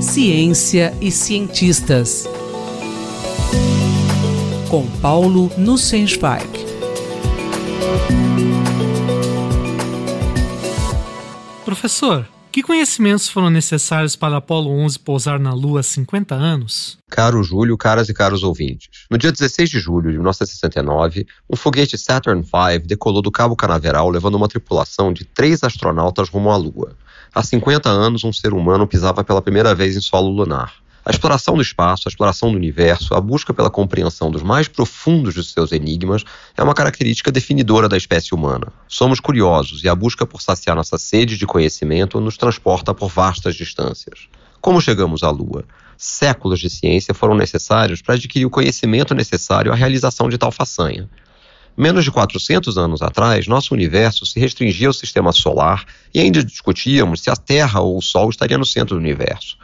Ciência e cientistas. Com Paulo Nussensweig. Professor, que conhecimentos foram necessários para Apolo 11 pousar na Lua há 50 anos? Caro Júlio, caras e caros ouvintes. No dia 16 de julho de 1969, um foguete Saturn V decolou do Cabo Canaveral levando uma tripulação de três astronautas rumo à Lua. Há 50 anos, um ser humano pisava pela primeira vez em solo lunar. A exploração do espaço, a exploração do universo, a busca pela compreensão dos mais profundos de seus enigmas é uma característica definidora da espécie humana. Somos curiosos e a busca por saciar nossa sede de conhecimento nos transporta por vastas distâncias. Como chegamos à Lua? Séculos de ciência foram necessários para adquirir o conhecimento necessário à realização de tal façanha. Menos de 400 anos atrás, nosso universo se restringia ao sistema solar e ainda discutíamos se a Terra ou o Sol estaria no centro do universo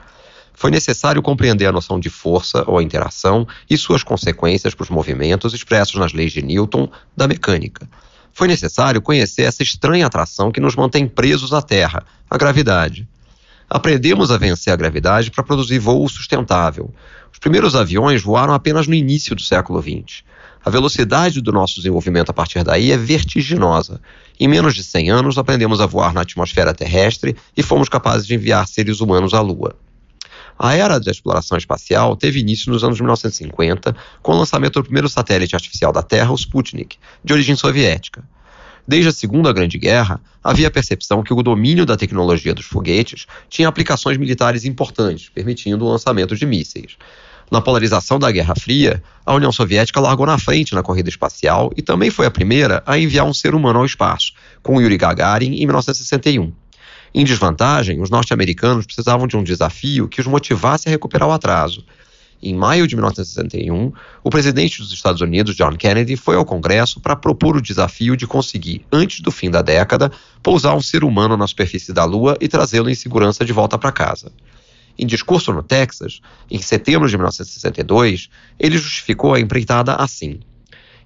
foi necessário compreender a noção de força ou interação e suas consequências para os movimentos expressos nas leis de Newton da mecânica. Foi necessário conhecer essa estranha atração que nos mantém presos à Terra, a gravidade. Aprendemos a vencer a gravidade para produzir voo sustentável. Os primeiros aviões voaram apenas no início do século XX. A velocidade do nosso desenvolvimento a partir daí é vertiginosa. Em menos de 100 anos, aprendemos a voar na atmosfera terrestre e fomos capazes de enviar seres humanos à Lua. A era da exploração espacial teve início nos anos 1950, com o lançamento do primeiro satélite artificial da Terra, o Sputnik, de origem soviética. Desde a Segunda Grande Guerra, havia a percepção que o domínio da tecnologia dos foguetes tinha aplicações militares importantes, permitindo o lançamento de mísseis. Na polarização da Guerra Fria, a União Soviética largou na frente na corrida espacial e também foi a primeira a enviar um ser humano ao espaço, com Yuri Gagarin em 1961. Em desvantagem, os norte-americanos precisavam de um desafio que os motivasse a recuperar o atraso. Em maio de 1961, o presidente dos Estados Unidos, John Kennedy, foi ao Congresso para propor o desafio de conseguir, antes do fim da década, pousar um ser humano na superfície da Lua e trazê-lo em segurança de volta para casa. Em discurso no Texas, em setembro de 1962, ele justificou a empreitada assim: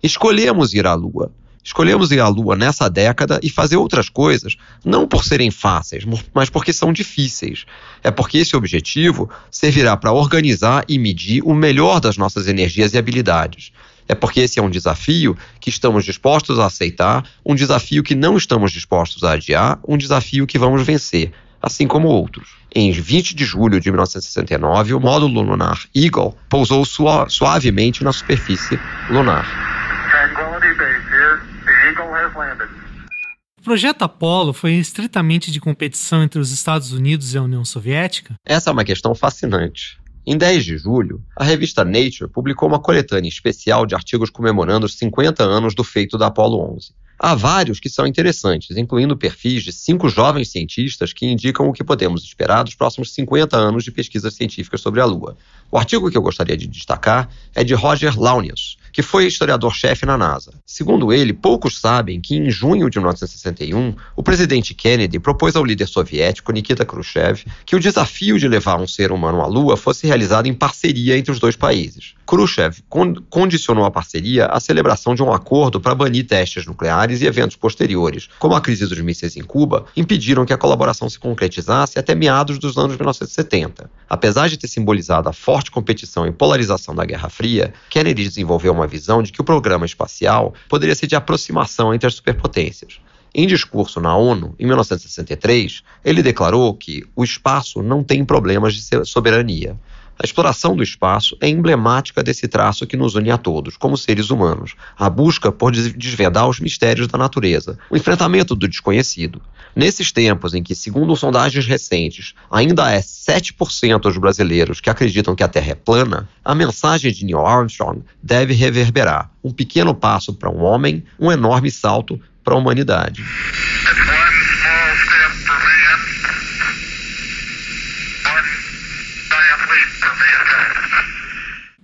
Escolhemos ir à Lua Escolhemos ir à Lua nessa década e fazer outras coisas, não por serem fáceis, mas porque são difíceis. É porque esse objetivo servirá para organizar e medir o melhor das nossas energias e habilidades. É porque esse é um desafio que estamos dispostos a aceitar, um desafio que não estamos dispostos a adiar, um desafio que vamos vencer, assim como outros. Em 20 de julho de 1969, o módulo lunar Eagle pousou suavemente na superfície lunar. O projeto Apollo foi estritamente de competição entre os Estados Unidos e a União Soviética? Essa é uma questão fascinante. Em 10 de julho, a revista Nature publicou uma coletânea especial de artigos comemorando os 50 anos do feito da Apollo 11. Há vários que são interessantes, incluindo perfis de cinco jovens cientistas que indicam o que podemos esperar dos próximos 50 anos de pesquisas científicas sobre a Lua. O artigo que eu gostaria de destacar é de Roger Launius, que foi historiador-chefe na NASA. Segundo ele, poucos sabem que em junho de 1961, o presidente Kennedy propôs ao líder soviético Nikita Khrushchev que o desafio de levar um ser humano à Lua fosse realizado em parceria entre os dois países. Khrushchev condicionou a parceria à celebração de um acordo para banir testes nucleares e eventos posteriores, como a crise dos mísseis em Cuba, impediram que a colaboração se concretizasse até meados dos anos 1970. Apesar de ter simbolizado a competição e polarização da Guerra Fria, Kennedy desenvolveu uma visão de que o programa espacial poderia ser de aproximação entre as superpotências. Em discurso na ONU, em 1963, ele declarou que o espaço não tem problemas de soberania. A exploração do espaço é emblemática desse traço que nos une a todos, como seres humanos, a busca por desvendar os mistérios da natureza, o enfrentamento do desconhecido. Nesses tempos em que, segundo sondagens recentes, ainda é 7% dos brasileiros que acreditam que a Terra é plana, a mensagem de Neil Armstrong deve reverberar: um pequeno passo para um homem, um enorme salto para a humanidade.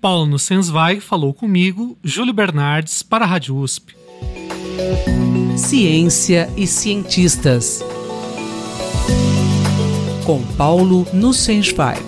Paulo Nussensweig falou comigo, Júlio Bernardes, para a Rádio USP. Ciência e cientistas. Com Paulo Nussensweig.